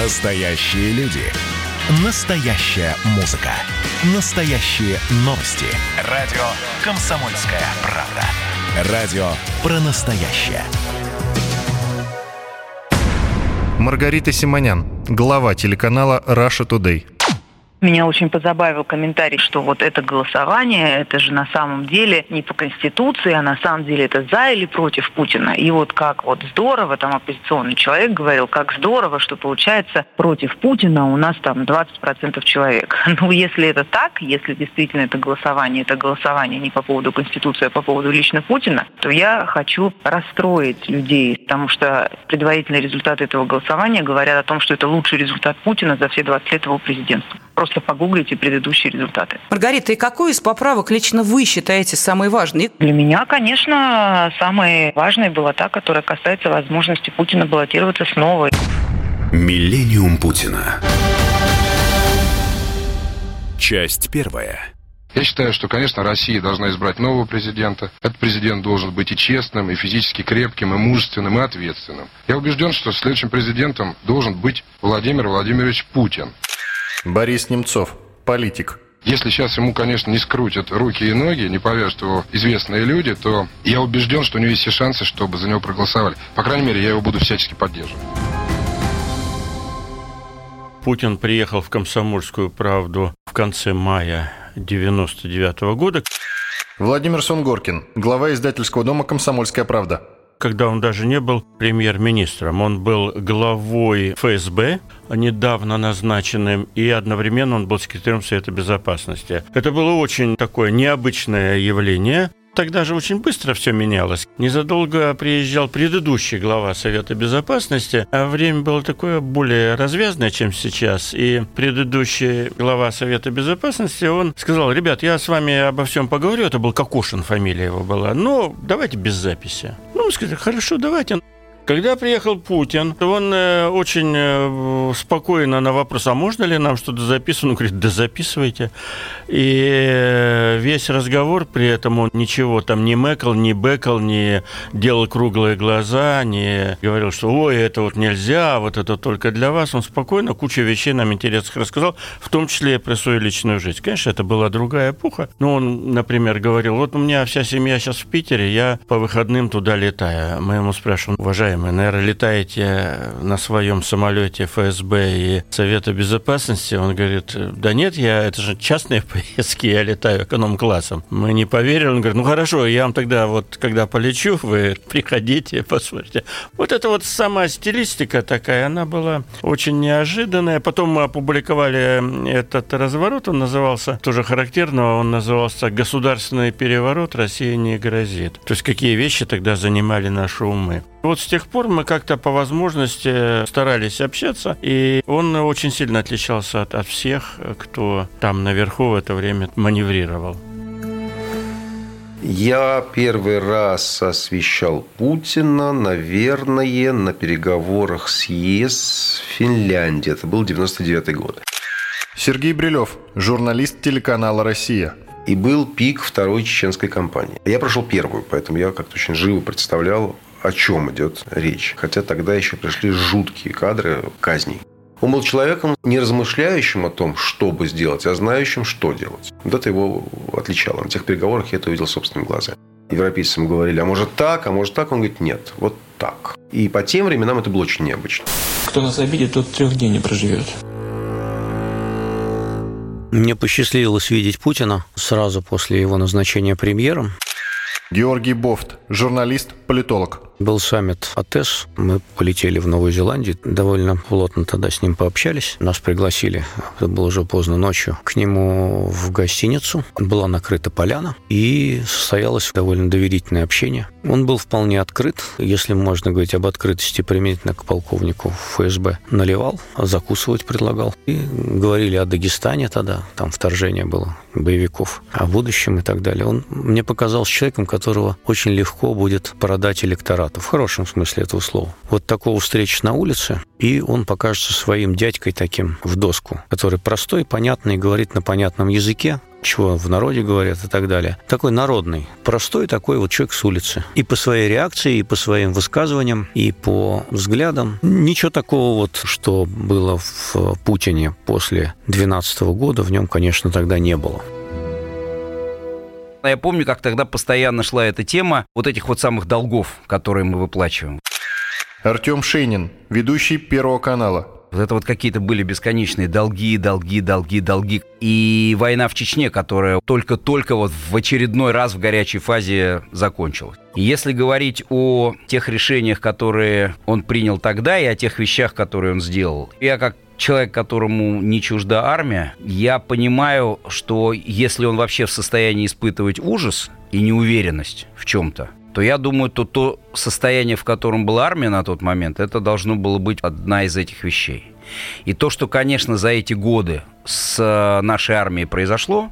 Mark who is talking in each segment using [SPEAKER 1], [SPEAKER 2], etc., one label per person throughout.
[SPEAKER 1] Настоящие люди. Настоящая музыка. Настоящие новости. Радио «Комсомольская правда». Радио про настоящее.
[SPEAKER 2] Маргарита Симонян, глава телеканала «Раша Today.
[SPEAKER 3] Меня очень позабавил комментарий, что вот это голосование, это же на самом деле не по Конституции, а на самом деле это за или против Путина. И вот как вот здорово, там оппозиционный человек говорил, как здорово, что получается против Путина у нас там 20% человек. Ну, если это так, если действительно это голосование, это голосование не по поводу Конституции, а по поводу лично Путина, то я хочу расстроить людей, потому что предварительные результаты этого голосования говорят о том, что это лучший результат Путина за все 20 лет его президентства просто погуглите предыдущие результаты.
[SPEAKER 4] Маргарита, и какую из поправок лично вы считаете самой важной?
[SPEAKER 3] Для меня, конечно, самой важной была та, которая касается возможности Путина баллотироваться снова.
[SPEAKER 1] Миллениум Путина. Часть первая.
[SPEAKER 5] Я считаю, что, конечно, Россия должна избрать нового президента. Этот президент должен быть и честным, и физически крепким, и мужественным, и ответственным. Я убежден, что следующим президентом должен быть Владимир Владимирович Путин.
[SPEAKER 2] Борис Немцов, политик.
[SPEAKER 5] Если сейчас ему, конечно, не скрутят руки и ноги, не повяжут его известные люди, то я убежден, что у него есть все шансы, чтобы за него проголосовали. По крайней мере, я его буду всячески поддерживать.
[SPEAKER 6] Путин приехал в «Комсомольскую правду» в конце мая 99 года.
[SPEAKER 2] Владимир Сунгоркин, глава издательского дома «Комсомольская правда»
[SPEAKER 6] когда он даже не был премьер-министром. Он был главой ФСБ, недавно назначенным, и одновременно он был секретарем Совета Безопасности. Это было очень такое необычное явление. Тогда же очень быстро все менялось. Незадолго приезжал предыдущий глава Совета Безопасности, а время было такое более развязное, чем сейчас. И предыдущий глава Совета Безопасности, он сказал, ребят, я с вами обо всем поговорю, это был Кокошин, фамилия его была, но давайте без записи. Мы сказали, хорошо, давайте. Когда приехал Путин, он э, очень э, спокойно на вопрос, а можно ли нам что-то записывать, он говорит, да записывайте. И э, весь разговор при этом он ничего там не мэкал, не бэкал, не делал круглые глаза, не говорил, что ой, это вот нельзя, вот это только для вас. Он спокойно кучу вещей нам интересных рассказал, в том числе про свою личную жизнь. Конечно, это была другая эпоха. Но он, например, говорил, вот у меня вся семья сейчас в Питере, я по выходным туда летаю. Мы ему спрашиваем, уважаемый, уважаемый, наверное, летаете на своем самолете ФСБ и Совета Безопасности? Он говорит, да нет, я, это же частные поездки, я летаю эконом-классом. Мы не поверили. Он говорит, ну хорошо, я вам тогда вот, когда полечу, вы приходите, посмотрите. Вот это вот сама стилистика такая, она была очень неожиданная. Потом мы опубликовали этот разворот, он назывался, тоже характерно, он назывался «Государственный переворот России не грозит». То есть какие вещи тогда занимали наши умы. Вот с тех пор мы как-то по возможности старались общаться, и он очень сильно отличался от, от всех, кто там наверху в это время маневрировал.
[SPEAKER 7] Я первый раз освещал Путина, наверное, на переговорах с ЕС в Финляндии. Это был 99 год.
[SPEAKER 2] Сергей Брилев, журналист телеканала «Россия».
[SPEAKER 7] И был пик второй чеченской кампании. Я прошел первую, поэтому я как-то очень живо представлял о чем идет речь. Хотя тогда еще пришли жуткие кадры казней. Он был человеком, не размышляющим о том, что бы сделать, а знающим, что делать. Вот это его отличало. На тех переговорах я это увидел собственными глазами. Европейцам говорили, а может так, а может так? Он говорит, нет, вот так. И по тем временам это было очень необычно.
[SPEAKER 8] Кто нас обидит, тот трех дней не проживет.
[SPEAKER 9] Мне посчастливилось видеть Путина сразу после его назначения премьером.
[SPEAKER 2] Георгий Бофт, журналист, политолог.
[SPEAKER 9] Был саммит АТЭС. Мы полетели в Новую Зеландию. Довольно плотно тогда с ним пообщались. Нас пригласили, это было уже поздно ночью, к нему в гостиницу. Была накрыта поляна, и состоялось довольно доверительное общение. Он был вполне открыт, если можно говорить об открытости применительно к полковнику ФСБ. Наливал, закусывать предлагал. И говорили о Дагестане тогда, там вторжение было боевиков, о будущем и так далее. Он мне показался человеком, которого очень легко будет продать электорат брата, в хорошем смысле этого слова. Вот такого встречи на улице, и он покажется своим дядькой таким в доску, который простой, понятный, говорит на понятном языке, чего в народе говорят и так далее. Такой народный, простой такой вот человек с улицы. И по своей реакции, и по своим высказываниям, и по взглядам. Ничего такого вот, что было в Путине после 2012 года, в нем, конечно, тогда не было.
[SPEAKER 10] Я помню, как тогда постоянно шла эта тема вот этих вот самых долгов, которые мы выплачиваем.
[SPEAKER 2] Артем Шейнин, ведущий Первого канала.
[SPEAKER 10] Вот это вот какие-то были бесконечные долги, долги, долги, долги. И война в Чечне, которая только-только вот в очередной раз в горячей фазе закончилась. Если говорить о тех решениях, которые он принял тогда, и о тех вещах, которые он сделал, я как человек, которому не чужда армия, я понимаю, что если он вообще в состоянии испытывать ужас и неуверенность в чем-то, то я думаю, то то состояние, в котором была армия на тот момент, это должно было быть одна из этих вещей. И то, что, конечно, за эти годы с э, нашей армией произошло,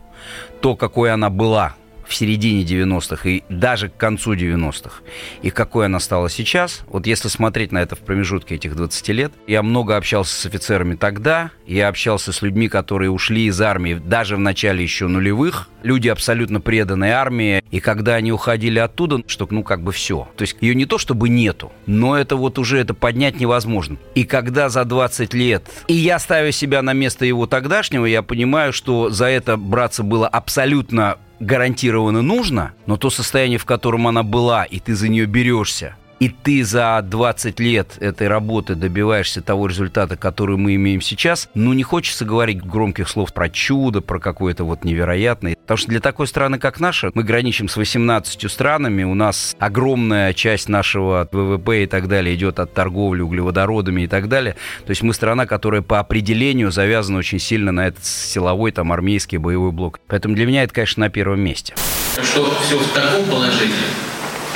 [SPEAKER 10] то, какой она была в середине 90-х и даже к концу 90-х, и какой она стала сейчас, вот если смотреть на это в промежутке этих 20 лет, я много общался с офицерами тогда, я общался с людьми, которые ушли из армии даже в начале еще нулевых, люди абсолютно преданные армии, и когда они уходили оттуда, что ну как бы все. То есть ее не то чтобы нету, но это вот уже это поднять невозможно. И когда за 20 лет, и я ставлю себя на место его тогдашнего, я понимаю, что за это браться было абсолютно гарантированно нужно, но то состояние, в котором она была, и ты за нее берешься, и ты за 20 лет этой работы добиваешься того результата, который мы имеем сейчас, ну, не хочется говорить громких слов про чудо, про какое-то вот невероятное. Потому что для такой страны, как наша, мы граничим с 18 странами, у нас огромная часть нашего ВВП и так далее идет от торговли углеводородами и так далее. То есть мы страна, которая по определению завязана очень сильно на этот силовой, там, армейский боевой блок. Поэтому для меня это, конечно, на первом месте.
[SPEAKER 11] Что все в таком положении,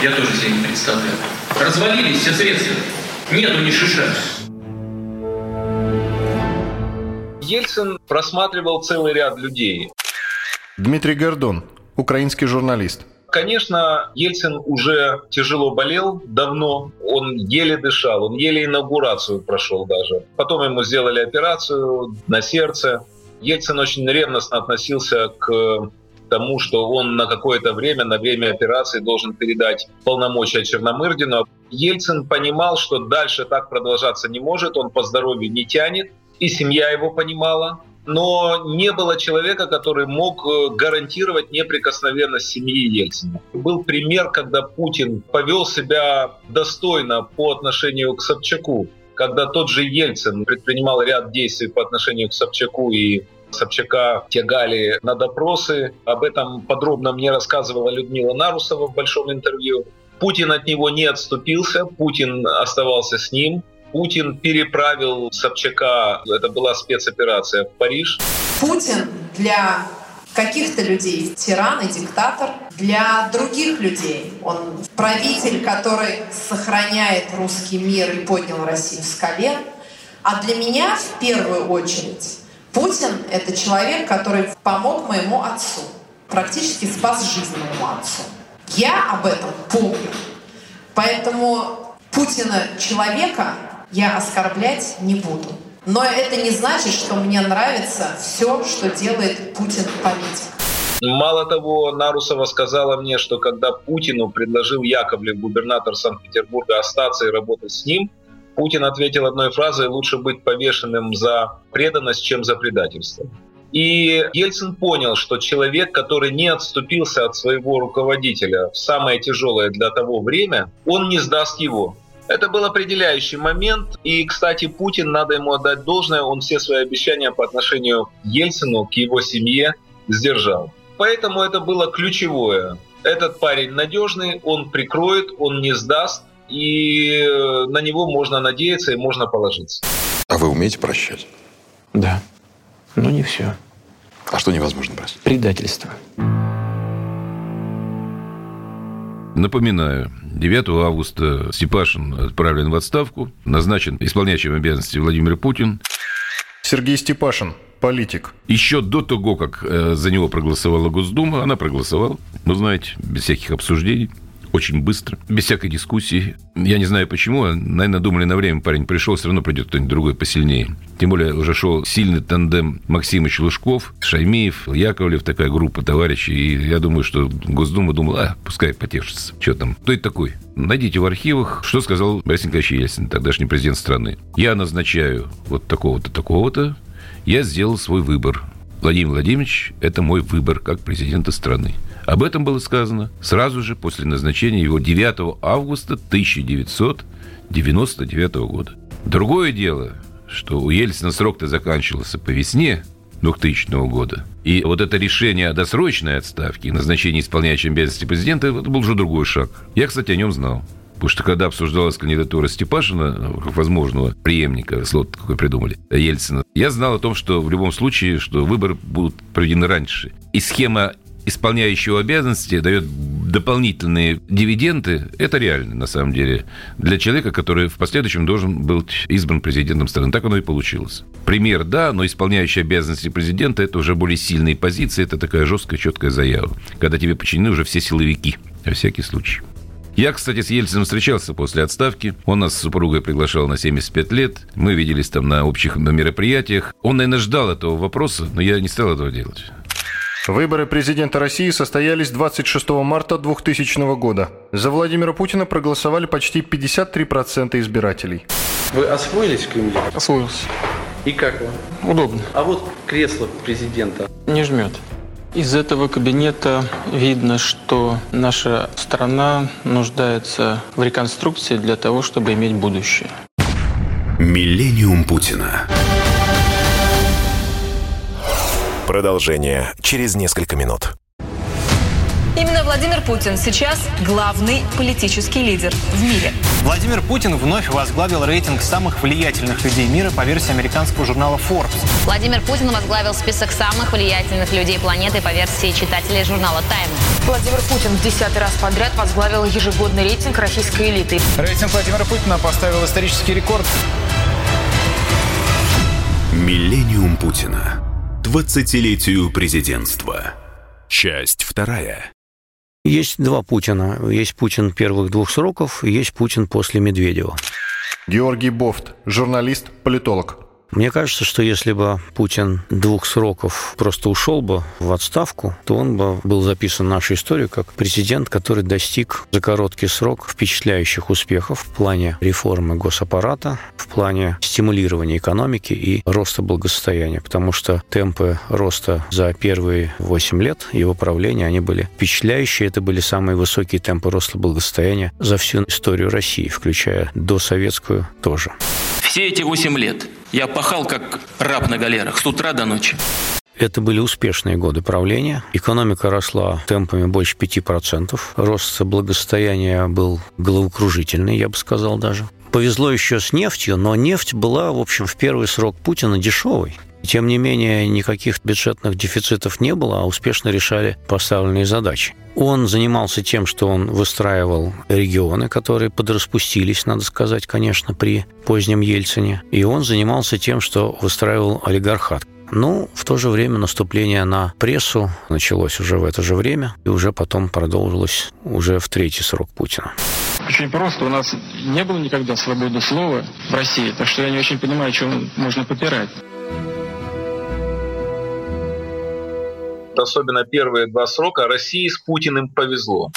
[SPEAKER 11] я тоже себе не представляю. Развалились все средства. Нету ни шиша.
[SPEAKER 12] Ельцин просматривал целый ряд людей.
[SPEAKER 2] Дмитрий Гордон, украинский журналист.
[SPEAKER 12] Конечно, Ельцин уже тяжело болел давно, он еле дышал, он еле инаугурацию прошел даже. Потом ему сделали операцию на сердце. Ельцин очень ревностно относился к тому, что он на какое-то время, на время операции должен передать полномочия Черномырдину. Ельцин понимал, что дальше так продолжаться не может, он по здоровью не тянет, и семья его понимала. Но не было человека, который мог э, гарантировать неприкосновенность семьи Ельцина. Был пример, когда Путин повел себя достойно по отношению к Собчаку, когда тот же Ельцин предпринимал ряд действий по отношению к Собчаку и Собчака тягали на допросы. Об этом подробно мне рассказывала Людмила Нарусова в большом интервью. Путин от него не отступился, Путин оставался с ним. Путин переправил Собчака, это была спецоперация, в Париж.
[SPEAKER 13] Путин для каких-то людей тиран и диктатор, для других людей он правитель, который сохраняет русский мир и поднял Россию с колен. А для меня в первую очередь Путин — это человек, который помог моему отцу, практически спас жизнь моему отцу. Я об этом помню. Поэтому Путина человека я оскорблять не буду. Но это не значит, что мне нравится все, что делает Путин политик.
[SPEAKER 12] Мало того, Нарусова сказала мне, что когда Путину предложил Яковлев, губернатор Санкт-Петербурга, остаться и работать с ним, Путин ответил одной фразой «лучше быть повешенным за преданность, чем за предательство». И Ельцин понял, что человек, который не отступился от своего руководителя в самое тяжелое для того время, он не сдаст его. Это был определяющий момент. И, кстати, Путин, надо ему отдать должное, он все свои обещания по отношению к Ельцину, к его семье сдержал. Поэтому это было ключевое. Этот парень надежный, он прикроет, он не сдаст, и э, на него можно надеяться и можно положиться.
[SPEAKER 7] А вы умеете прощать?
[SPEAKER 8] Да, но не все.
[SPEAKER 7] А что невозможно простить?
[SPEAKER 8] Предательство.
[SPEAKER 14] Напоминаю, 9 августа Степашин отправлен в отставку, назначен исполняющим обязанности Владимир Путин.
[SPEAKER 2] Сергей Степашин, политик.
[SPEAKER 14] Еще до того, как э, за него проголосовала Госдума, она проголосовала, вы знаете, без всяких обсуждений.
[SPEAKER 15] Очень быстро, без всякой дискуссии. Я не знаю почему, наверное, думали на время парень пришел, все равно придет кто-нибудь другой посильнее. Тем более уже шел сильный тандем Максимыч Лужков, Шаймиев, Яковлев, такая группа товарищей. И я думаю, что Госдума думала, а, пускай потешится. Что там? Кто это такой? Найдите в архивах, что сказал Борис Николаевич Ельцин, тогдашний президент страны. Я назначаю вот такого-то, такого-то. Я сделал свой выбор. Владимир Владимирович – это мой выбор как президента страны. Об этом было сказано сразу же после назначения его 9 августа 1999 года. Другое дело, что у Ельцина срок-то заканчивался по весне 2000 года. И вот это решение о досрочной отставке назначении исполняющего обязанности президента, это был уже другой шаг. Я, кстати, о нем знал. Потому что когда обсуждалась кандидатура Степашина, как возможного преемника, слот какой придумали, Ельцина, я знал о том, что в любом случае, что выборы будут проведены раньше. И схема исполняющего обязанности дает дополнительные дивиденды, это реально, на самом деле, для человека, который в последующем должен был избран президентом страны. Так оно и получилось. Пример, да, но исполняющий обязанности президента – это уже более сильные позиции, это такая жесткая, четкая заява, когда тебе подчинены уже все силовики, на всякий случай. Я, кстати, с Ельциным встречался после отставки. Он нас с супругой приглашал на 75 лет. Мы виделись там на общих мероприятиях. Он, наверное, ждал этого вопроса, но я не стал этого делать.
[SPEAKER 2] Выборы президента России состоялись 26 марта 2000 года. За Владимира Путина проголосовали почти 53% избирателей.
[SPEAKER 16] Вы освоились в Кремле?
[SPEAKER 17] Освоился.
[SPEAKER 16] И как вам?
[SPEAKER 17] Удобно.
[SPEAKER 16] А вот кресло президента?
[SPEAKER 17] Не жмет. Из этого кабинета видно, что наша страна нуждается в реконструкции для того, чтобы иметь будущее.
[SPEAKER 1] Миллениум Путина.
[SPEAKER 18] Продолжение через несколько минут.
[SPEAKER 19] Именно Владимир Путин сейчас главный политический лидер в мире.
[SPEAKER 20] Владимир Путин вновь возглавил рейтинг самых влиятельных людей мира по версии американского журнала Forbes.
[SPEAKER 21] Владимир Путин возглавил список самых влиятельных людей планеты по версии читателей журнала Time.
[SPEAKER 3] Владимир Путин в десятый раз подряд возглавил ежегодный рейтинг российской элиты.
[SPEAKER 20] Рейтинг Владимира Путина поставил исторический рекорд.
[SPEAKER 1] Миллениум Путина. 20-летию президентства. Часть вторая.
[SPEAKER 9] Есть два Путина. Есть Путин первых двух сроков, и есть Путин после Медведева.
[SPEAKER 2] Георгий Бофт, журналист, политолог.
[SPEAKER 9] Мне кажется, что если бы Путин двух сроков просто ушел бы в отставку, то он бы был записан в нашу историю как президент, который достиг за короткий срок впечатляющих успехов в плане реформы госаппарата, в плане стимулирования экономики и роста благосостояния, потому что темпы роста за первые 8 лет его правления, они были впечатляющие, это были самые высокие темпы роста благосостояния за всю историю России, включая досоветскую тоже.
[SPEAKER 22] Все эти 8 лет я пахал как раб на галерах с утра до ночи.
[SPEAKER 9] Это были успешные годы правления. Экономика росла темпами больше 5%. Рост благосостояния был головокружительный, я бы сказал даже. Повезло еще с нефтью, но нефть была, в общем, в первый срок Путина дешевой. Тем не менее, никаких бюджетных дефицитов не было, а успешно решали поставленные задачи. Он занимался тем, что он выстраивал регионы, которые подраспустились, надо сказать, конечно, при позднем Ельцине. И он занимался тем, что выстраивал олигархат. Ну, в то же время наступление на прессу началось уже в это же время и уже потом продолжилось уже в третий срок Путина.
[SPEAKER 17] Очень просто. У нас не было никогда свободы слова в России, так что я не очень понимаю, чем можно попирать.
[SPEAKER 12] Особенно первые два срока, России с Путиным повезло.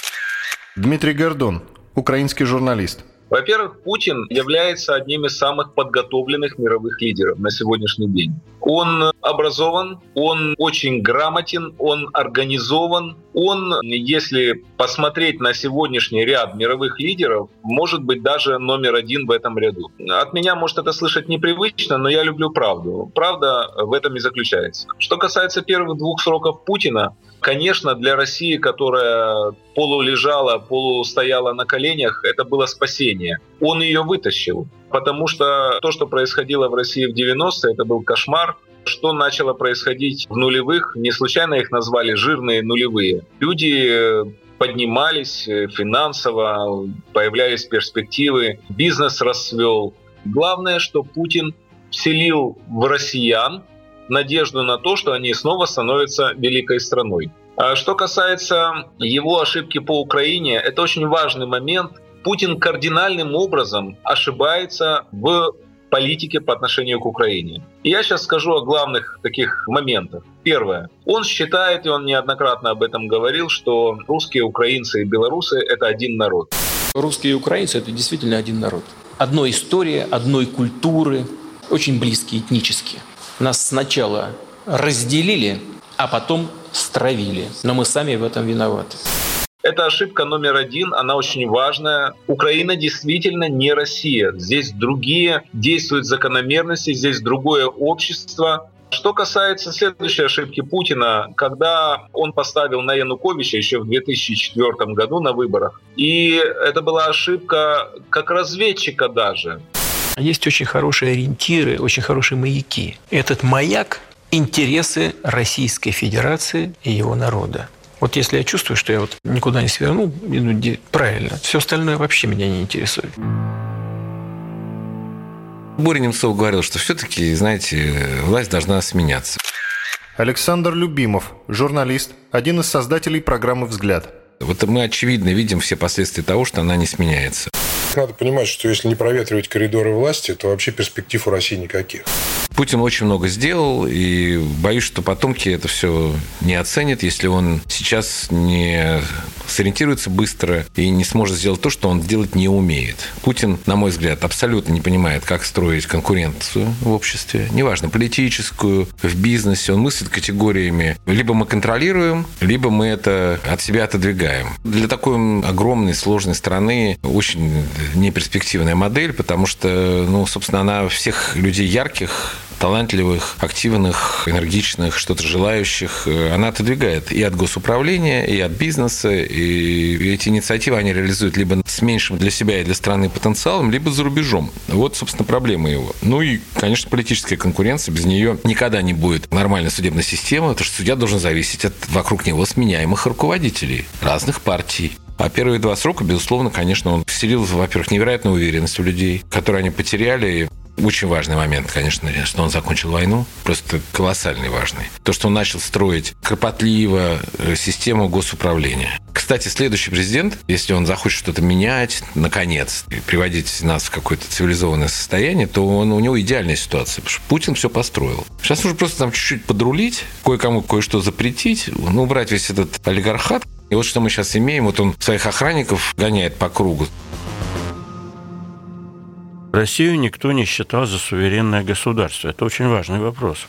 [SPEAKER 2] Дмитрий Гордон, украинский журналист.
[SPEAKER 12] Во-первых, Путин является одним из самых подготовленных мировых лидеров на сегодняшний день. Он образован, он очень грамотен, он организован. Он, если посмотреть на сегодняшний ряд мировых лидеров, может быть даже номер один в этом ряду. От меня может это слышать непривычно, но я люблю правду. Правда в этом и заключается. Что касается первых двух сроков Путина, конечно, для России, которая полулежала, полустояла на коленях, это было спасение. Он ее вытащил, потому что то, что происходило в России в 90-е, это был кошмар. Что начало происходить в нулевых, не случайно их назвали жирные нулевые. Люди э, поднимались э, финансово, появлялись перспективы, бизнес расцвел. Главное, что Путин вселил в россиян надежду на то, что они снова становятся великой страной. А что касается его ошибки по Украине, это очень важный момент. Путин кардинальным образом ошибается в политике по отношению к Украине. И я сейчас скажу о главных таких моментах. Первое. Он считает, и он неоднократно об этом говорил, что русские, украинцы и белорусы – это один народ.
[SPEAKER 17] Русские и украинцы – это действительно один народ. Одной истории, одной культуры, очень близкие этнически. Нас сначала разделили, а потом стравили. Но мы сами в этом виноваты.
[SPEAKER 12] Это ошибка номер один, она очень важная. Украина действительно не Россия. Здесь другие действуют закономерности, здесь другое общество. Что касается следующей ошибки Путина, когда он поставил на Януковича еще в 2004 году на выборах, и это была ошибка как разведчика даже.
[SPEAKER 23] Есть очень хорошие ориентиры, очень хорошие маяки. Этот маяк – интересы Российской Федерации и его народа. Вот если я чувствую, что я вот никуда не свернул, иду правильно, все остальное вообще меня не интересует.
[SPEAKER 24] Боря Немцов говорил, что все-таки, знаете, власть должна сменяться.
[SPEAKER 2] Александр Любимов, журналист, один из создателей программы «Взгляд».
[SPEAKER 24] Вот мы очевидно видим все последствия того, что она не сменяется.
[SPEAKER 25] Надо понимать, что если не проветривать коридоры власти, то вообще перспектив у России никаких.
[SPEAKER 24] Путин очень много сделал, и боюсь, что потомки это все не оценят, если он сейчас не сориентируется быстро и не сможет сделать то, что он делать не умеет. Путин, на мой взгляд, абсолютно не понимает, как строить конкуренцию в обществе, неважно, политическую, в бизнесе. Он мыслит категориями либо мы контролируем, либо мы это от себя отодвигаем. Для такой огромной, сложной страны очень неперспективная модель, потому что, ну, собственно, она всех людей ярких талантливых, активных, энергичных, что-то желающих, э, она отодвигает и от госуправления, и от бизнеса, и эти инициативы они реализуют либо с меньшим для себя и для страны потенциалом, либо за рубежом. Вот, собственно, проблема его. Ну и, конечно, политическая конкуренция, без нее никогда не будет нормальной судебной системы, потому что судья должен зависеть от вокруг него сменяемых руководителей разных партий. А первые два срока, безусловно, конечно, он вселил, во-первых, невероятную уверенность у людей, которые они потеряли очень важный момент, конечно, что он закончил войну, просто колоссальный важный. То, что он начал строить кропотливо э, систему госуправления. Кстати, следующий президент, если он захочет что-то менять, наконец, и приводить нас в какое-то цивилизованное состояние, то он, у него идеальная ситуация, потому что Путин все построил. Сейчас нужно просто там чуть-чуть подрулить, кое-кому кое-что запретить, ну, убрать весь этот олигархат. И вот что мы сейчас имеем, вот он своих охранников гоняет по кругу.
[SPEAKER 6] Россию никто не считал за суверенное государство. Это очень важный вопрос.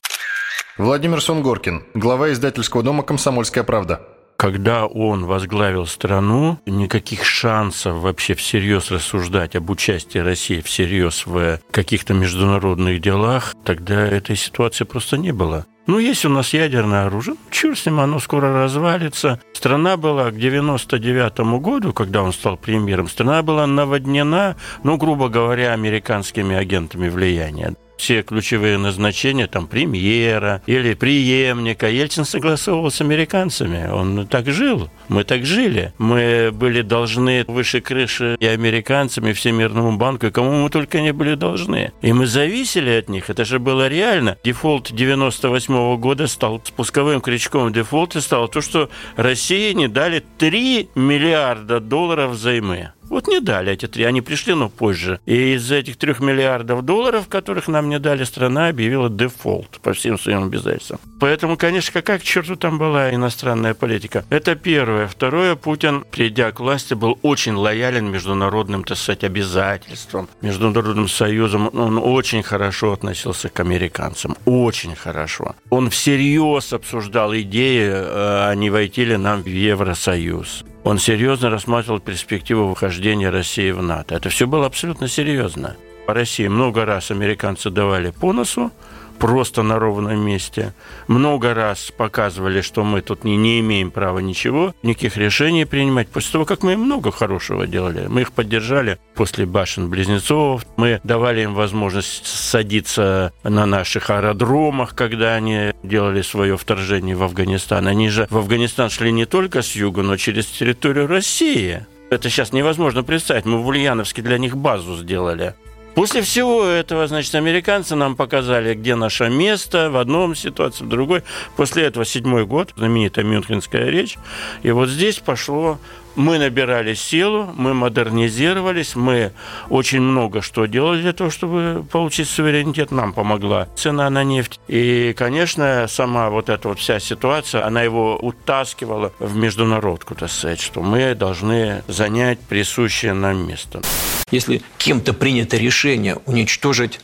[SPEAKER 2] Владимир Сунгоркин, глава издательского дома «Комсомольская правда».
[SPEAKER 6] Когда он возглавил страну, никаких шансов вообще всерьез рассуждать об участии России всерьез в каких-то международных делах, тогда этой ситуации просто не было. Ну, есть у нас ядерное оружие, черт с ним, оно скоро развалится. Страна была к 99 году, когда он стал премьером, страна была наводнена, ну, грубо говоря, американскими агентами влияния все ключевые назначения, там, премьера или преемника. Ельцин согласовывал с американцами. Он так жил. Мы так жили. Мы были должны выше крыши и американцам, и Всемирному банку, и кому мы только не были должны. И мы зависели от них. Это же было реально. Дефолт 98 -го года стал спусковым крючком дефолта стало то, что России не дали 3 миллиарда долларов взаймы. Вот не дали эти три, они пришли, но позже. И из этих трех миллиардов долларов, которых нам не дали, страна объявила дефолт по всем своим обязательствам. Поэтому, конечно, какая к черту там была иностранная политика? Это первое. Второе, Путин, придя к власти, был очень лоялен международным, так сказать, обязательствам, международным союзом. Он очень хорошо относился к американцам. Очень хорошо. Он всерьез обсуждал идеи, а не войти ли нам в Евросоюз он серьезно рассматривал перспективу выхождения России в НАТО. Это все было абсолютно серьезно. По России много раз американцы давали по носу, просто на ровном месте. Много раз показывали, что мы тут не, не имеем права ничего, никаких решений принимать. После того, как мы много хорошего делали, мы их поддержали после башен-близнецов, мы давали им возможность садиться на наших аэродромах, когда они делали свое вторжение в Афганистан. Они же в Афганистан шли не только с юга, но через территорию России. Это сейчас невозможно представить. Мы в Ульяновске для них базу сделали. После всего этого, значит, американцы нам показали, где наше место, в одном ситуации, в другой. После этого седьмой год, знаменитая Мюнхенская речь. И вот здесь пошло мы набирали силу, мы модернизировались, мы очень много что делали для того, чтобы получить суверенитет. Нам помогла цена на нефть. И, конечно, сама вот эта вот вся ситуация, она его утаскивала в международку, так сказать, что мы должны занять присущее нам место.
[SPEAKER 17] Если кем-то принято решение уничтожить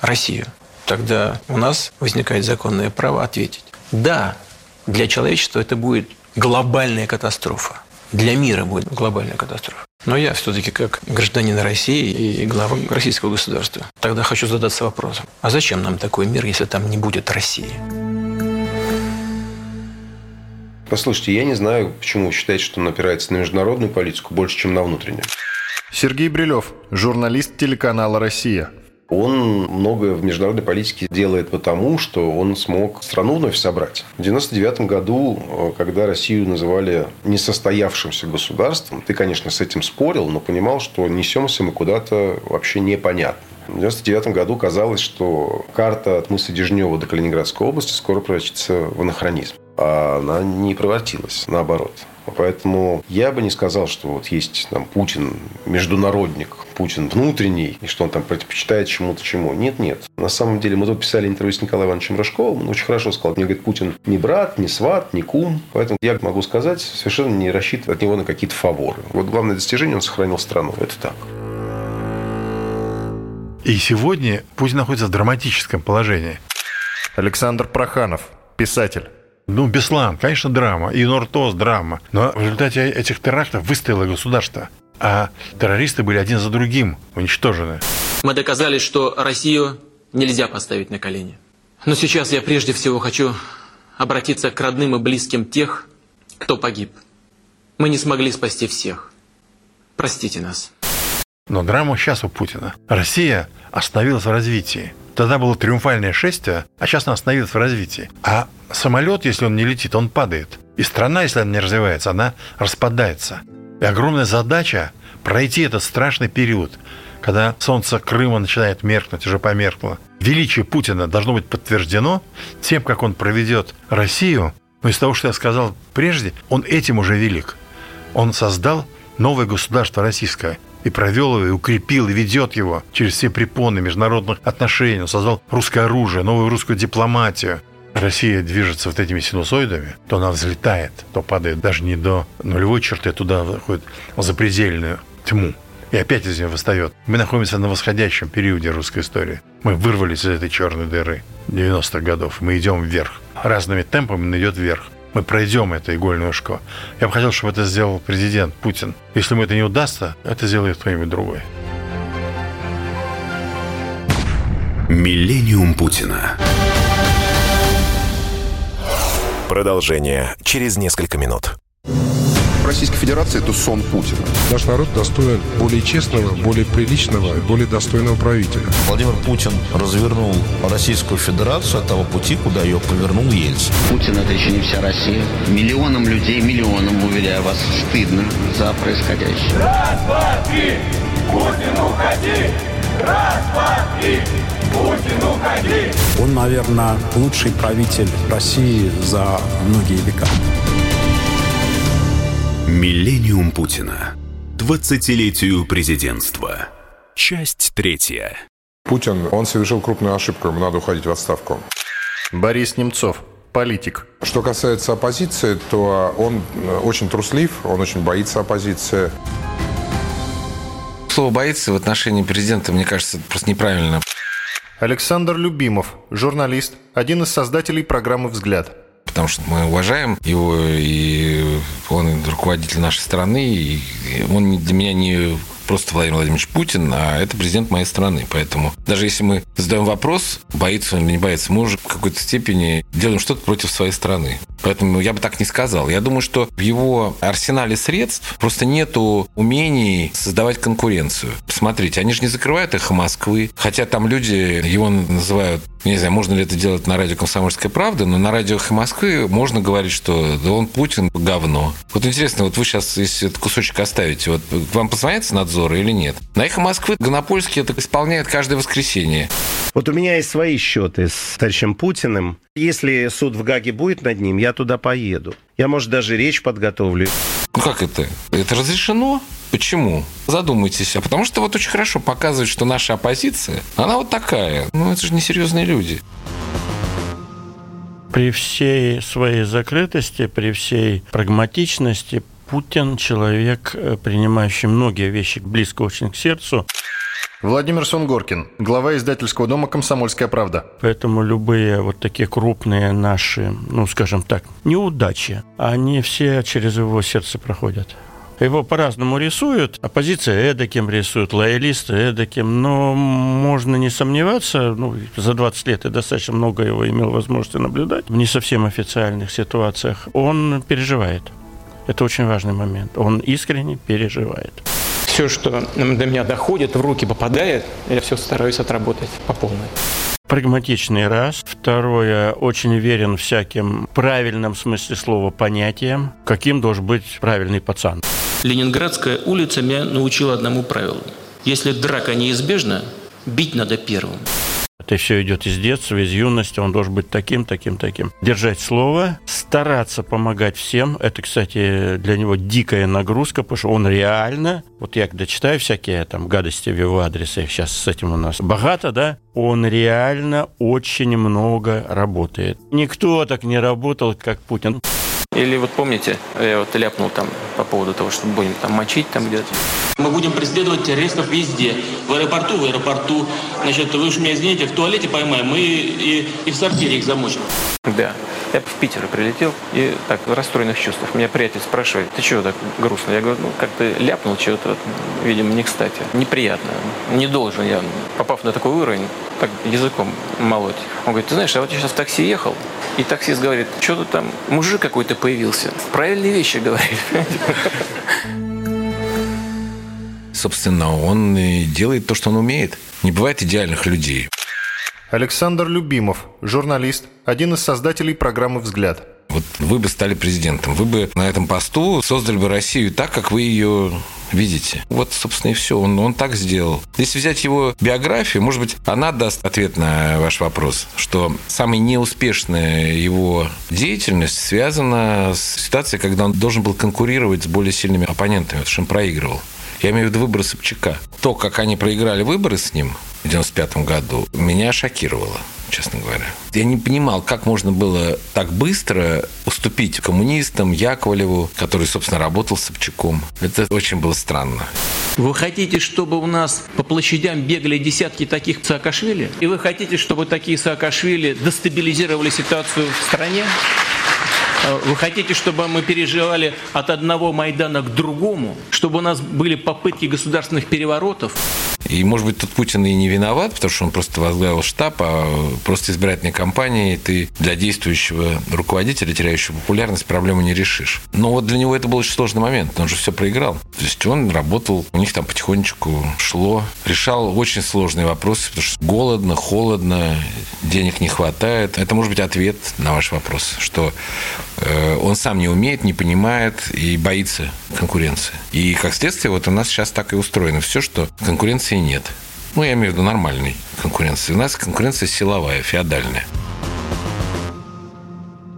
[SPEAKER 17] Россию, тогда у нас возникает законное право ответить. Да, для человечества это будет глобальная катастрофа для мира будет глобальная катастрофа. Но я все-таки как гражданин России и глава российского государства тогда хочу задаться вопросом, а зачем нам такой мир, если там не будет России?
[SPEAKER 7] Послушайте, я не знаю, почему вы считаете, что он опирается на международную политику больше, чем на внутреннюю.
[SPEAKER 2] Сергей Брилев, журналист телеканала «Россия».
[SPEAKER 7] Он многое в международной политике делает потому, что он смог страну вновь собрать. В 99 году, э, когда Россию называли несостоявшимся государством, ты, конечно, с этим спорил, но понимал, что несемся мы куда-то вообще непонятно. В 1999 году казалось, что карта от мыса Дежнева до Калининградской области скоро превратится в анахронизм. А она не превратилась, наоборот. Поэтому я бы не сказал, что вот есть там Путин международник, Путин внутренний, и что он там предпочитает чему-то чему. Нет, нет. На самом деле мы тут писали интервью с Николаем Ивановичем Рожковым, он очень хорошо сказал, мне говорит, Путин не брат, не сват, не кум. Поэтому я могу сказать, совершенно не рассчитывать от него на какие-то фаворы. Вот главное достижение, он сохранил страну. Это так.
[SPEAKER 26] И сегодня Путин находится в драматическом положении.
[SPEAKER 2] Александр Проханов, писатель.
[SPEAKER 26] Ну, Беслан, конечно, драма. И Нортос – драма. Но в результате этих терактов выстояло государство. А террористы были один за другим уничтожены.
[SPEAKER 27] Мы доказали, что Россию нельзя поставить на колени. Но сейчас я прежде всего хочу обратиться к родным и близким тех, кто погиб. Мы не смогли спасти всех. Простите нас.
[SPEAKER 26] Но драма сейчас у Путина. Россия остановилась в развитии. Тогда было триумфальное шествие, а сейчас она остановилась в развитии. А самолет, если он не летит, он падает. И страна, если она не развивается, она распадается. И огромная задача пройти этот страшный период, когда солнце Крыма начинает меркнуть, уже померкло. Величие Путина должно быть подтверждено тем, как он проведет Россию. Но из того, что я сказал прежде, он этим уже велик. Он создал новое государство российское – и провел его, и укрепил, и ведет его через все препоны международных отношений. Он создал русское оружие, новую русскую дипломатию. Россия движется вот этими синусоидами, то она взлетает, то падает даже не до нулевой черты, а туда выходит в запредельную тьму. И опять из нее восстает. Мы находимся на восходящем периоде русской истории. Мы вырвались из этой черной дыры 90-х годов. Мы идем вверх. Разными темпами идет вверх мы пройдем это игольное ушко. Я бы хотел, чтобы это сделал президент Путин. Если ему это не удастся, это сделает кто-нибудь другой.
[SPEAKER 1] Миллениум Путина.
[SPEAKER 28] Продолжение через несколько минут.
[SPEAKER 5] Российской Федерации это сон Путина. Наш народ достоин более честного, более приличного, более достойного правителя.
[SPEAKER 29] Владимир Путин развернул Российскую Федерацию от того пути, куда ее повернул Ельцин.
[SPEAKER 30] Путин это еще не вся Россия. Миллионам людей, миллионам, уверяю вас, стыдно за происходящее.
[SPEAKER 31] Раз, два, три! Путин, уходи! Раз, два, три! Путин, уходи!
[SPEAKER 32] Он, наверное, лучший правитель России за многие века.
[SPEAKER 1] Миллениум Путина. 20-летию президентства. Часть третья.
[SPEAKER 5] Путин, он совершил крупную ошибку, ему надо уходить в отставку.
[SPEAKER 2] Борис Немцов, политик.
[SPEAKER 5] Что касается оппозиции, то он очень труслив, он очень боится оппозиции.
[SPEAKER 24] Слово «боится» в отношении президента, мне кажется, просто неправильно.
[SPEAKER 2] Александр Любимов, журналист, один из создателей программы «Взгляд»
[SPEAKER 24] потому что мы уважаем его, и он руководитель нашей страны, и он для меня не просто Владимир Владимирович Путин, а это президент моей страны. Поэтому даже если мы задаем вопрос, боится он или не боится, мы уже в какой-то степени делаем что-то против своей страны. Поэтому я бы так не сказал. Я думаю, что в его арсенале средств просто нету умений создавать конкуренцию. Посмотрите, они же не закрывают эхо Москвы, хотя там люди его называют не знаю, можно ли это делать на радио «Комсомольская правда», но на радио «Эхо Москвы» можно говорить, что да он Путин говно. Вот интересно, вот вы сейчас, если этот кусочек оставите, вот вам позвонят с надзора или нет? На «Эхо Москвы» Гонопольский это исполняет каждое воскресенье.
[SPEAKER 33] Вот у меня есть свои счеты с товарищем Путиным. Если суд в Гаге будет над ним, я туда поеду. Я, может, даже речь подготовлю.
[SPEAKER 24] Ну как это? Это разрешено? Почему? Задумайтесь. А потому что вот очень хорошо показывает, что наша оппозиция, она вот такая. Ну это же несерьезные люди.
[SPEAKER 6] При всей своей закрытости, при всей прагматичности, Путин человек, э, принимающий многие вещи близко очень к сердцу.
[SPEAKER 2] Владимир Сунгоркин, глава издательского дома «Комсомольская правда».
[SPEAKER 6] Поэтому любые вот такие крупные наши, ну, скажем так, неудачи, они все через его сердце проходят. Его по-разному рисуют. Оппозиция эдаким рисует, лоялисты эдаким. Но можно не сомневаться, ну, за 20 лет я достаточно много его имел возможности наблюдать в не совсем официальных ситуациях. Он переживает. Это очень важный момент. Он искренне переживает
[SPEAKER 23] все, что до меня доходит, в руки попадает, я все стараюсь отработать по полной.
[SPEAKER 6] Прагматичный раз. Второе, очень верен всяким правильном смысле слова понятиям, каким должен быть правильный пацан.
[SPEAKER 17] Ленинградская улица меня научила одному правилу. Если драка неизбежна, бить надо первым.
[SPEAKER 6] Это все идет из детства, из юности. Он должен быть таким, таким, таким. Держать слово, стараться помогать всем. Это, кстати, для него дикая нагрузка, потому что он реально, вот я когда читаю всякие там гадости в его адрес, их сейчас с этим у нас богато, да, он реально очень много работает. Никто так не работал, как Путин.
[SPEAKER 17] Или вот помните, я вот ляпнул там по поводу того, что будем там мочить там где-то. Мы будем преследовать террористов везде. В аэропорту, в аэропорту. Значит, вы уж меня извините, в туалете поймаем, мы и, и в сортире их замочим. Да. Я в Питер прилетел и так, в расстроенных чувствах. Меня приятель спрашивает, ты чего так грустно? Я говорю, ну, как-то ляпнул чего-то, вот, видимо, не кстати. Неприятно. Не должен я, попав на такой уровень, так языком молоть. Он говорит, ты знаешь, я вот сейчас в такси ехал, и таксист говорит, что-то там, мужик какой-то появился. Правильные вещи говорит.
[SPEAKER 24] Собственно, он и делает то, что он умеет. Не бывает идеальных людей.
[SPEAKER 2] Александр Любимов, журналист, один из создателей программы «Взгляд».
[SPEAKER 24] Вот вы бы стали президентом, вы бы на этом посту создали бы Россию так, как вы ее видите. Вот, собственно, и все. Он, он так сделал. Если взять его биографию, может быть, она даст ответ на ваш вопрос, что самая неуспешная его деятельность связана с ситуацией, когда он должен был конкурировать с более сильными оппонентами, потому что он проигрывал. Я имею в виду выборы Собчака. То, как они проиграли выборы с ним в 95 году, меня шокировало честно говоря. Я не понимал, как можно было так быстро уступить коммунистам, Яковлеву, который, собственно, работал с Собчаком. Это очень было странно.
[SPEAKER 17] Вы хотите, чтобы у нас по площадям бегали десятки таких Саакашвили? И вы хотите, чтобы такие Саакашвили дестабилизировали ситуацию в стране? Э, вы хотите, чтобы мы переживали от одного Майдана к другому? Чтобы у нас были попытки государственных переворотов?
[SPEAKER 24] И, может быть, тут Путин и не виноват, потому что он просто возглавил штаб, а просто избирательной кампании ты для действующего руководителя, теряющего популярность, проблему не решишь. Но вот для него это был очень сложный момент, он же все проиграл. То есть он работал, у них там потихонечку шло, решал очень сложные вопросы, потому что голодно, холодно, денег не хватает. Это может быть ответ на ваш вопрос, что он сам не умеет, не понимает и боится конкуренции. И, как следствие, вот у нас сейчас так и устроено все, что конкуренции нет. Ну, я имею в виду нормальной конкуренции. У нас конкуренция силовая, феодальная.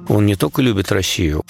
[SPEAKER 9] Он не только любит Россию.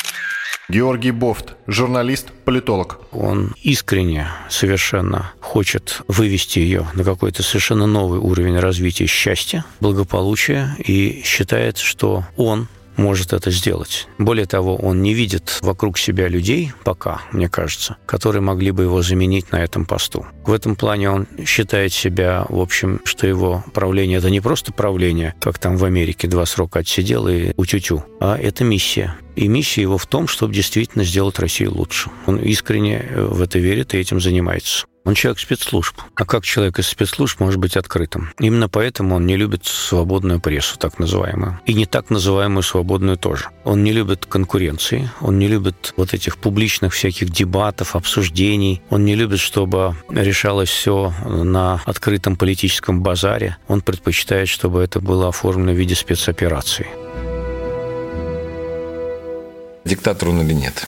[SPEAKER 2] Георгий Бофт, журналист, политолог.
[SPEAKER 9] Он искренне совершенно хочет вывести ее на какой-то совершенно новый уровень развития счастья, благополучия и считает, что он может это сделать. Более того, он не видит вокруг себя людей пока, мне кажется, которые могли бы его заменить на этом посту. В этом плане он считает себя, в общем, что его правление – это не просто правление, как там в Америке два срока отсидел и утю-тю, а это миссия. И миссия его в том, чтобы действительно сделать Россию лучше. Он искренне в это верит и этим занимается. Он человек спецслужб. А как человек из спецслужб может быть открытым? Именно поэтому он не любит свободную прессу, так называемую. И не так называемую свободную тоже. Он не любит конкуренции, он не любит вот этих публичных всяких дебатов, обсуждений. Он не любит, чтобы решалось все на открытом политическом базаре. Он предпочитает, чтобы это было оформлено в виде спецоперации.
[SPEAKER 24] Диктатор он или нет?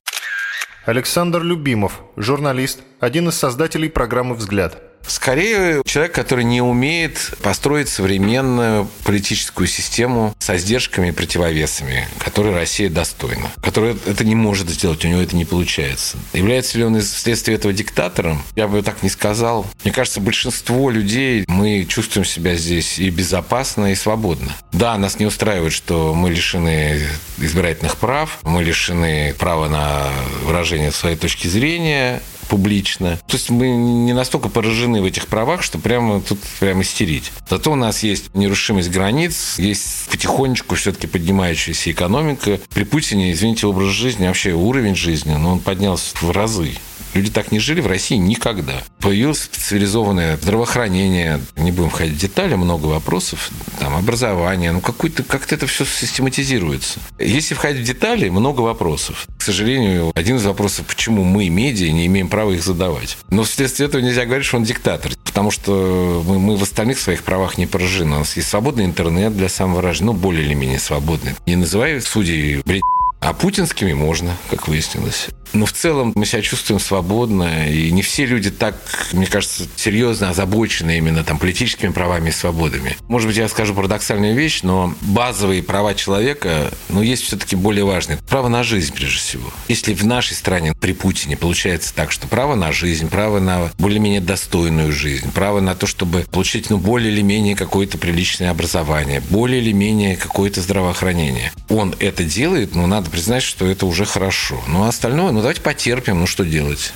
[SPEAKER 2] Александр Любимов, журналист, один из создателей программы «Взгляд».
[SPEAKER 24] Скорее, человек, который не умеет построить современную политическую систему со сдержками и противовесами, которой Россия достойна, который это не может сделать, у него это не получается. Является ли он вследствие этого диктатором? Я бы так не сказал. Мне кажется, большинство людей, мы чувствуем себя здесь и безопасно, и свободно. Да, нас не устраивает, что мы лишены избирательных прав, мы лишены права на выражение своей точки зрения, публично. То есть мы не настолько поражены в этих правах, что прямо тут прямо истерить. Зато у нас есть нерушимость границ, есть потихонечку все-таки поднимающаяся экономика. При Путине, извините, образ жизни, вообще уровень жизни, но он поднялся в разы. Люди так не жили в России никогда. Появилось специализованное здравоохранение. Не будем входить в детали, много вопросов. Там образование. Ну, какой-то, как-то это все систематизируется. Если входить в детали, много вопросов. К сожалению, один из вопросов, почему мы, медиа, не имеем права их задавать. Но вследствие этого нельзя говорить, что он диктатор. Потому что мы, мы в остальных своих правах не поражены. У нас есть свободный интернет для самовыражения. Ну, более или менее свободный. Не называю судей блядь, а путинскими можно, как выяснилось. Но в целом мы себя чувствуем свободно, и не все люди так, мне кажется, серьезно озабочены именно там политическими правами и свободами. Может быть, я скажу парадоксальную вещь, но базовые права человека, ну, есть все-таки более важные. Право на жизнь, прежде всего. Если в нашей стране при Путине получается так, что право на жизнь, право на более-менее достойную жизнь, право на то, чтобы получить, ну, более или менее какое-то приличное образование, более или менее какое-то здравоохранение. Он это делает, но надо признать, что это уже хорошо. Ну, а остальное, ну давайте потерпим, ну что делать?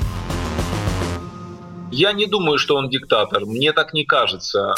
[SPEAKER 13] Я не думаю, что он диктатор. Мне так не кажется.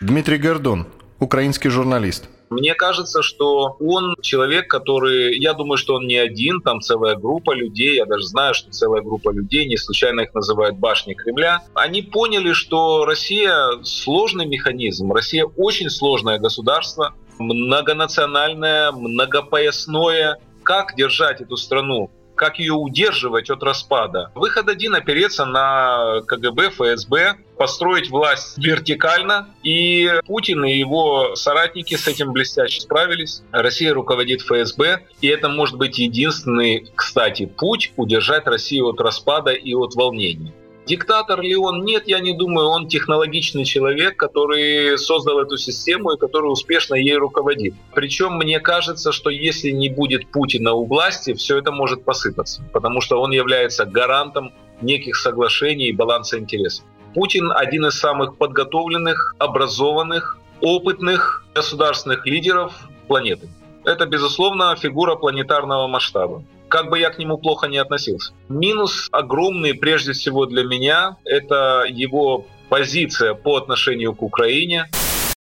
[SPEAKER 2] Дмитрий Гордон, украинский журналист.
[SPEAKER 13] Мне кажется, что он человек, который, я думаю, что он не один, там целая группа людей, я даже знаю, что целая группа людей, не случайно их называют башни Кремля, они поняли, что Россия сложный механизм, Россия очень сложное государство, многонациональное, многопоясное. Как держать эту страну как ее удерживать от распада. Выход один – опереться на КГБ, ФСБ, построить власть вертикально, и Путин и его соратники с этим блестяще справились. Россия руководит ФСБ, и это может быть единственный, кстати, путь удержать Россию от распада и от волнений. Диктатор ли он? Нет, я не думаю. Он технологичный человек, который создал эту систему и который успешно ей руководит. Причем мне кажется, что если не будет Путина у власти, все это может посыпаться, потому что он является гарантом неких соглашений и баланса интересов. Путин один из самых подготовленных, образованных, опытных государственных лидеров планеты. Это, безусловно, фигура планетарного масштаба как бы я к нему плохо не относился. Минус огромный прежде всего для меня – это его позиция по отношению к Украине.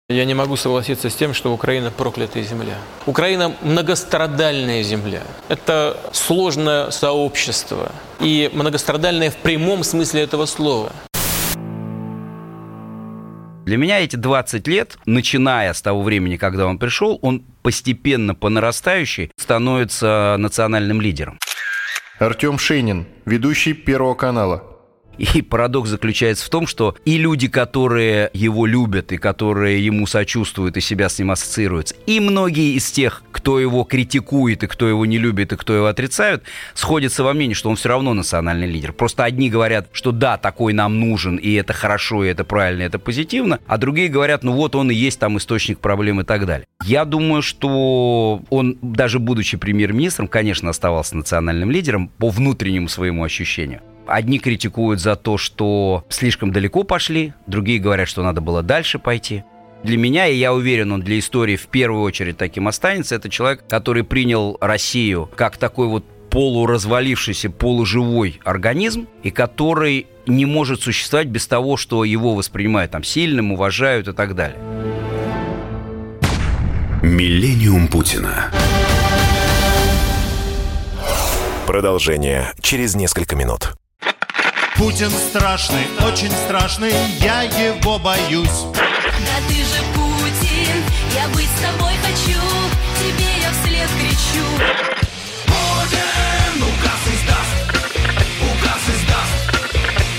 [SPEAKER 17] Я не могу согласиться с тем, что Украина проклятая земля. Украина многострадальная земля. Это сложное сообщество. И многострадальное в прямом смысле этого слова.
[SPEAKER 10] Для меня эти 20 лет, начиная с того времени, когда он пришел, он постепенно по нарастающей становится национальным лидером.
[SPEAKER 2] Артем Шейнин, ведущий Первого канала.
[SPEAKER 10] И парадокс заключается в том, что и люди, которые его любят, и которые ему сочувствуют, и себя с ним ассоциируются, и многие из тех, кто его критикует, и кто его не любит, и кто его отрицают, сходятся во мнении, что он все равно национальный лидер. Просто одни говорят, что да, такой нам нужен, и это хорошо, и это правильно, и это позитивно, а другие говорят, ну вот он и есть там источник проблем и так далее. Я думаю, что он, даже будучи премьер-министром, конечно, оставался национальным лидером по внутреннему своему ощущению. Одни критикуют за то, что слишком далеко пошли, другие говорят, что надо было дальше пойти. Для меня, и я уверен, он для истории в первую очередь таким останется, это человек, который принял Россию как такой вот полуразвалившийся, полуживой организм, и который не может существовать без того, что его воспринимают там сильным, уважают и так далее.
[SPEAKER 34] Миллениум Путина.
[SPEAKER 1] Продолжение через несколько минут.
[SPEAKER 32] Путин страшный, очень страшный, я его боюсь.
[SPEAKER 35] Да ты же Путин, я быть с тобой хочу, тебе я вслед кричу.
[SPEAKER 19] Путин указ издаст, указ издаст,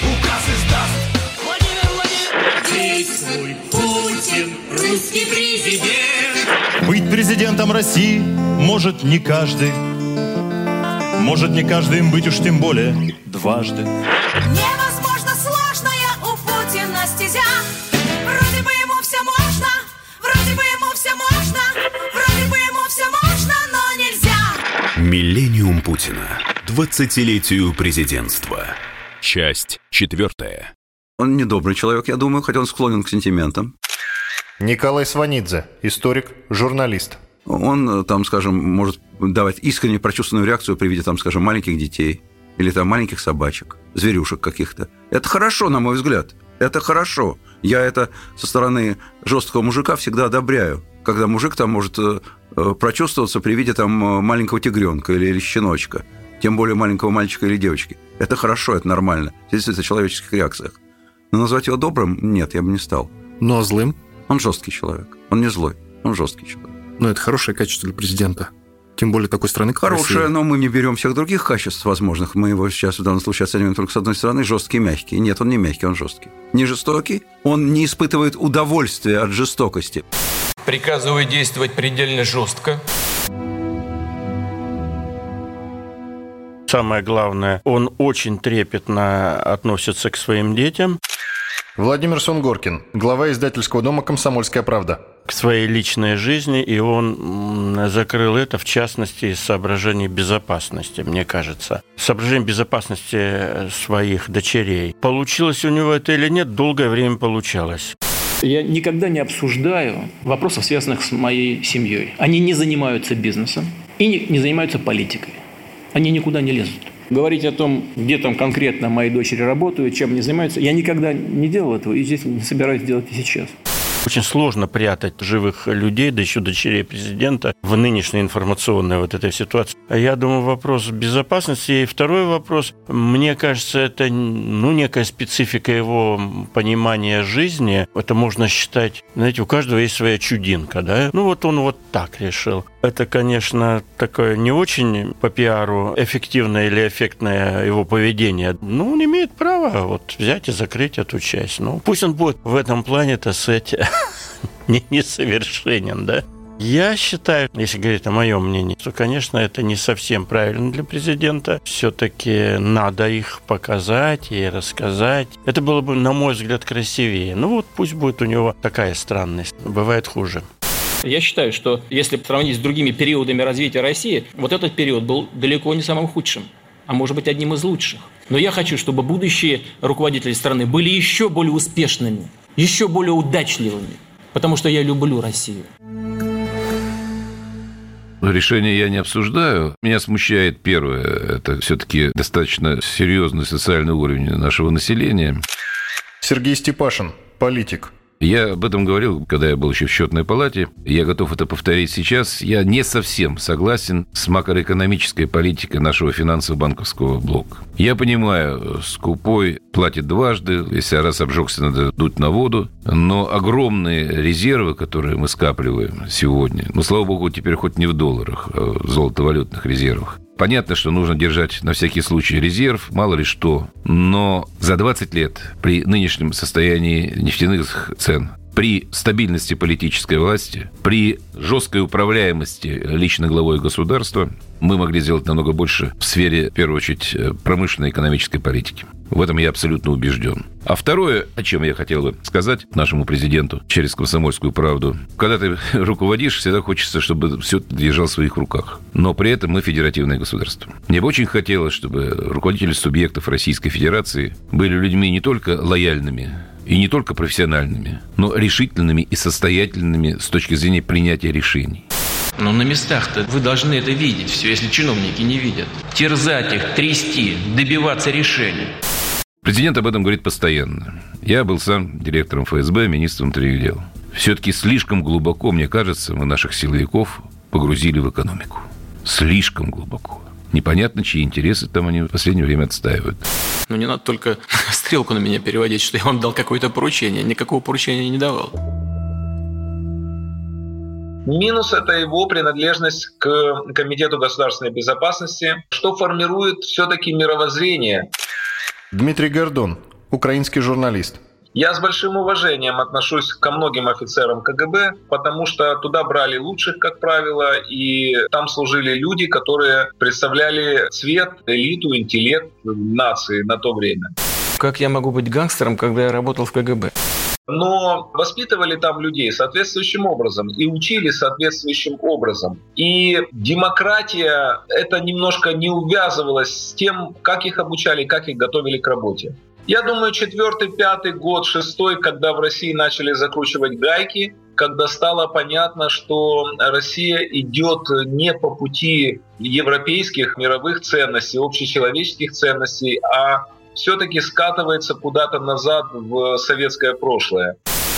[SPEAKER 19] указ издаст. Владимир Владимирович! Действуй, Путин, русский президент.
[SPEAKER 32] Быть президентом России может не каждый. Может не каждый им быть уж тем более дважды.
[SPEAKER 1] Миллениум Путина. 20-летию президентства. Часть четвертая.
[SPEAKER 36] Он недобрый человек, я думаю, хотя он склонен к сентиментам.
[SPEAKER 2] Николай Сванидзе, историк, журналист.
[SPEAKER 36] Он, там, скажем, может давать искренне прочувственную реакцию при виде, там, скажем, маленьких детей или там маленьких собачек, зверюшек каких-то. Это хорошо, на мой взгляд. Это хорошо. Я это со стороны жесткого мужика всегда одобряю. Когда мужик там может э, э, прочувствоваться при виде там маленького тигренка или, или щеночка. Тем более маленького мальчика или девочки. Это хорошо, это нормально. Здесь это о человеческих реакциях. Но назвать его добрым, нет, я бы не стал.
[SPEAKER 37] Ну а злым?
[SPEAKER 36] Он жесткий человек. Он не злой, он жесткий человек.
[SPEAKER 37] Но это хорошее качество для президента. Тем более такой страны, как
[SPEAKER 36] Хорошее,
[SPEAKER 37] Россия.
[SPEAKER 36] но мы не берем всех других качеств возможных. Мы его сейчас в данном случае оцениваем только с одной стороны, жесткий мягкий. Нет, он не мягкий, он жесткий. Не жестокий, он не испытывает удовольствия от жестокости.
[SPEAKER 17] Приказываю действовать предельно жестко.
[SPEAKER 6] Самое главное, он очень трепетно относится к своим детям.
[SPEAKER 2] Владимир Сунгоркин, глава издательского дома «Комсомольская правда».
[SPEAKER 6] К своей личной жизни, и он закрыл это, в частности, из соображений безопасности, мне кажется. Соображений безопасности своих дочерей. Получилось у него это или нет, долгое время получалось.
[SPEAKER 23] Я никогда не обсуждаю вопросов, связанных с моей семьей. Они не занимаются бизнесом и не, занимаются политикой. Они никуда не лезут. Говорить о том, где там конкретно мои дочери работают, чем они занимаются, я никогда не делал этого и здесь не собираюсь делать и сейчас.
[SPEAKER 6] Очень сложно прятать живых людей, да еще дочерей президента, в нынешней информационной вот этой ситуации. Я думаю, вопрос безопасности. И второй вопрос, мне кажется, это ну, некая специфика его понимания жизни. Это можно считать, знаете, у каждого есть своя чудинка, да? Ну вот он вот так решил. Это, конечно, такое не очень по пиару эффективное или эффектное его поведение. Ну, он имеет право вот взять и закрыть эту часть. Ну, пусть он будет в этом плане, так сказать, не, несовершенен, да? Я считаю, если говорить о моем мнении, то, конечно, это не совсем правильно для президента. Все-таки надо их показать и рассказать. Это было бы, на мой взгляд, красивее. Ну вот пусть будет у него такая странность. Бывает хуже.
[SPEAKER 23] Я считаю, что если сравнить с другими периодами развития России, вот этот период был далеко не самым худшим, а может быть одним из лучших. Но я хочу, чтобы будущие руководители страны были еще более успешными, еще более удачливыми, потому что я люблю Россию.
[SPEAKER 15] Решение я не обсуждаю. Меня смущает первое. Это все-таки достаточно серьезный социальный уровень нашего населения.
[SPEAKER 2] Сергей Степашин, политик.
[SPEAKER 15] Я об этом говорил, когда я был еще в счетной палате. Я готов это повторить сейчас. Я не совсем согласен с макроэкономической политикой нашего финансово-банковского блока. Я понимаю, скупой платит дважды. Если раз обжегся, надо дуть на воду. Но огромные резервы, которые мы скапливаем сегодня, ну, слава богу, теперь хоть не в долларах, а в золотовалютных резервах, Понятно, что нужно держать на всякий случай резерв, мало ли что. Но за 20 лет при нынешнем состоянии нефтяных цен при стабильности политической власти, при жесткой управляемости лично главой государства мы могли сделать намного больше в сфере, в первую очередь, промышленной экономической политики. В этом я абсолютно убежден. А второе, о чем я хотел бы сказать нашему президенту через комсомольскую правду. Когда ты руководишь, всегда хочется, чтобы все держал в своих руках. Но при этом мы федеративное государство. Мне бы очень хотелось, чтобы руководители субъектов Российской Федерации были людьми не только лояльными, и не только профессиональными, но решительными и состоятельными с точки зрения принятия решений.
[SPEAKER 17] Но на местах-то вы должны это видеть все, если чиновники не видят. Терзать их, трясти, добиваться решений.
[SPEAKER 15] Президент об этом говорит постоянно. Я был сам директором ФСБ, министром внутренних дел. Все-таки слишком глубоко, мне кажется, мы наших силовиков погрузили в экономику. Слишком глубоко. Непонятно, чьи интересы там они в последнее время отстаивают.
[SPEAKER 17] Но не надо только стрелку на меня переводить, что я вам дал какое-то поручение. Никакого поручения не давал.
[SPEAKER 13] Минус – это его принадлежность к Комитету государственной безопасности, что формирует все-таки мировоззрение.
[SPEAKER 2] Дмитрий Гордон, украинский журналист.
[SPEAKER 13] Я с большим уважением отношусь ко многим офицерам КГБ, потому что туда брали лучших, как правило, и там служили люди, которые представляли цвет, элиту, интеллект нации на то время.
[SPEAKER 17] Как я могу быть гангстером, когда я работал в КГБ?
[SPEAKER 13] Но воспитывали там людей соответствующим образом и учили соответствующим образом. И демократия это немножко не увязывалась с тем, как их обучали, как их готовили к работе. Я думаю, четвертый, пятый год, шестой, когда в России начали закручивать гайки, когда стало понятно, что Россия идет не по пути европейских мировых ценностей, общечеловеческих ценностей, а все-таки скатывается куда-то назад в советское прошлое.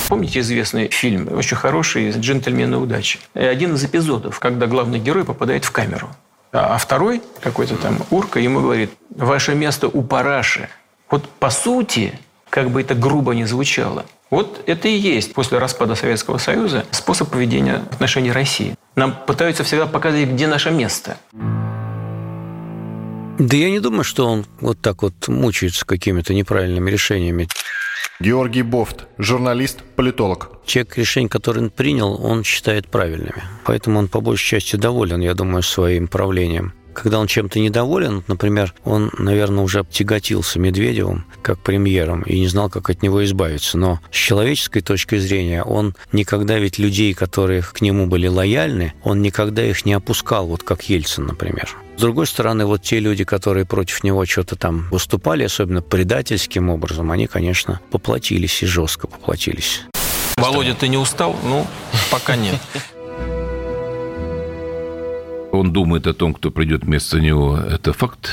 [SPEAKER 17] Помните известный фильм, очень хороший, «Джентльмены удачи»? И один из эпизодов, когда главный герой попадает в камеру. А второй, какой-то там урка, ему говорит, ваше место у параши. Вот по сути, как бы это грубо не звучало, вот это и есть после распада Советского Союза способ поведения в отношении России. Нам пытаются всегда показать, где наше место.
[SPEAKER 9] Да я не думаю, что он вот так вот мучается какими-то неправильными решениями.
[SPEAKER 2] Георгий Бофт, журналист, политолог.
[SPEAKER 9] Человек решений, который он принял, он считает правильными. Поэтому он по большей части доволен, я думаю, своим правлением. Когда он чем-то недоволен, например, он, наверное, уже тяготился Медведевым как премьером и не знал, как от него избавиться. Но с человеческой точки зрения он никогда ведь людей, которые к нему были лояльны, он никогда их не опускал, вот как Ельцин, например. С другой стороны, вот те люди, которые против него что-то там выступали, особенно предательским образом, они, конечно, поплатились и жестко поплатились.
[SPEAKER 17] Володя, ты не устал? Ну, пока нет.
[SPEAKER 15] Он думает о том, кто придет вместо него. Это факт.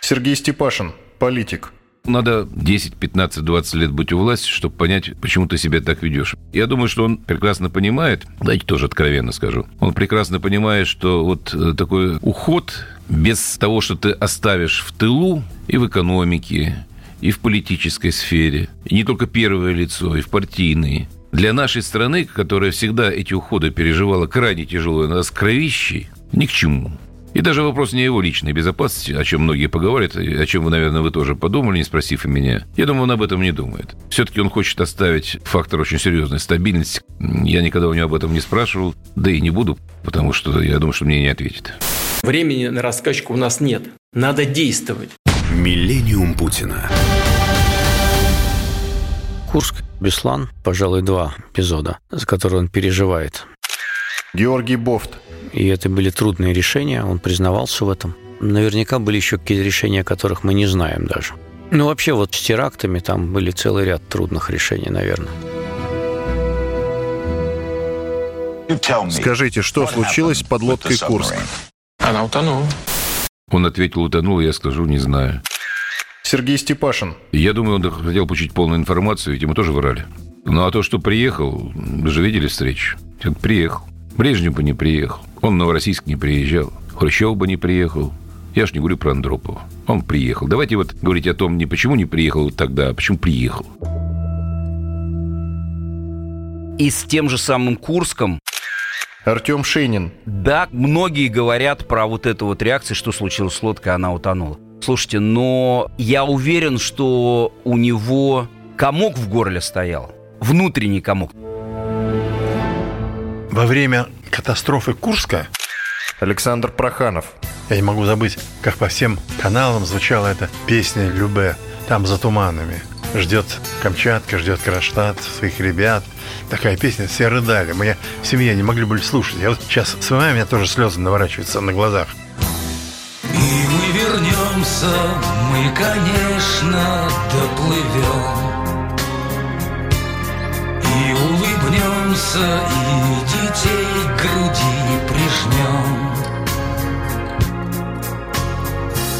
[SPEAKER 2] Сергей Степашин, политик.
[SPEAKER 15] Надо 10, 15, 20 лет быть у власти, чтобы понять, почему ты себя так ведешь. Я думаю, что он прекрасно понимает, давайте тоже откровенно скажу, он прекрасно понимает, что вот э, такой уход без того, что ты оставишь в тылу и в экономике, и в политической сфере, и не только первое лицо, и в партийной, для нашей страны, которая всегда эти уходы переживала крайне тяжело, нас кровищей, ни к чему. И даже вопрос не его личной безопасности, о чем многие поговорят, о чем вы, наверное, вы тоже подумали, не спросив и меня. Я думаю, он об этом не думает. Все-таки он хочет оставить фактор очень серьезной стабильности. Я никогда у него об этом не спрашивал, да и не буду, потому что я думаю, что мне не ответит.
[SPEAKER 17] Времени на раскачку у нас нет. Надо действовать.
[SPEAKER 1] Миллениум Путина.
[SPEAKER 9] Курск, Беслан, пожалуй, два эпизода, за которые он переживает.
[SPEAKER 2] Георгий Бофт,
[SPEAKER 9] и это были трудные решения, он признавался в этом. Наверняка были еще какие-то решения, о которых мы не знаем даже. Ну, вообще, вот с терактами там были целый ряд трудных решений, наверное.
[SPEAKER 2] Скажите, что случилось под лодкой Курск?
[SPEAKER 17] Она утонула.
[SPEAKER 15] Он ответил, утонул, я скажу, не знаю.
[SPEAKER 2] Сергей Степашин.
[SPEAKER 15] Я думаю, он хотел получить полную информацию, ведь ему тоже врали. Ну, а то, что приехал, вы же видели встречу. Он приехал. Брежнев бы не приехал. Он в Новороссийск не приезжал. Хрущев бы не приехал. Я ж не говорю про Андропова. Он приехал. Давайте вот говорить о том, не почему не приехал тогда, а почему приехал.
[SPEAKER 10] И с тем же самым Курском
[SPEAKER 2] Артем Шейнин.
[SPEAKER 10] Да, многие говорят про вот эту вот реакцию, что случилось с лодкой, она утонула. Слушайте, но я уверен, что у него комок в горле стоял. Внутренний комок.
[SPEAKER 26] Во время катастрофы Курска
[SPEAKER 2] Александр Проханов.
[SPEAKER 26] Я не могу забыть, как по всем каналам звучала эта песня «Любе». Там за туманами. Ждет Камчатка, ждет Кронштадт, своих ребят. Такая песня, все рыдали. Мы в семье не могли бы слушать. Я вот сейчас с вами, у меня тоже слезы наворачиваются на глазах.
[SPEAKER 35] И вернемся, мы, конечно, доплывем. И улыбнемся, и детей к груди прижмем.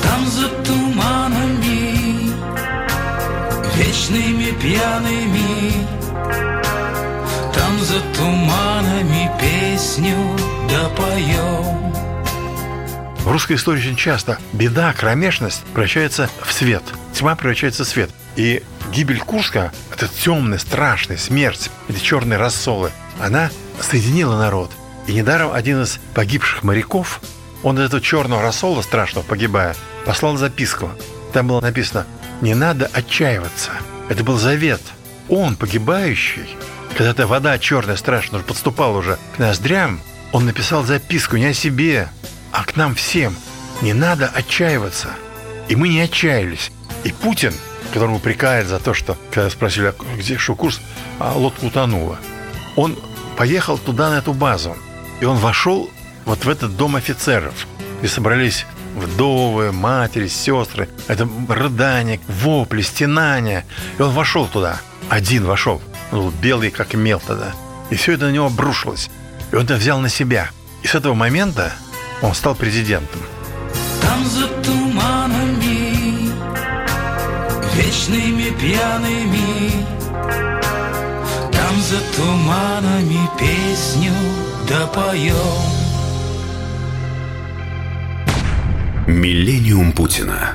[SPEAKER 35] Там за туманами, вечными пьяными, Там за туманами песню допоем.
[SPEAKER 26] В русской истории очень часто беда, кромешность превращается в свет. тьма превращается в свет. И гибель Курска, это темная, страшная смерть, эти черные рассолы, она соединила народ. И недаром один из погибших моряков, он из этого черного рассола страшного погибая, послал записку. Там было написано «Не надо отчаиваться». Это был завет. Он, погибающий, когда эта вода черная страшная подступала уже к ноздрям, он написал записку не о себе, а к нам всем. Не надо отчаиваться. И мы не отчаялись. И Путин, которого упрекает за то, что, когда спросили, «А где что курс, а лодка утонула, он поехал туда, на эту базу. И он вошел вот в этот дом офицеров, где собрались вдовы, матери, сестры. Это рыдание, вопли, стенания. И он вошел туда. Один вошел. Он был белый, как мел тогда. И все это на него обрушилось. И он это взял на себя. И с этого момента он стал президентом.
[SPEAKER 38] Там за туманами, вечными пьяными, Там за туманами песню допоем.
[SPEAKER 1] Миллениум Путина.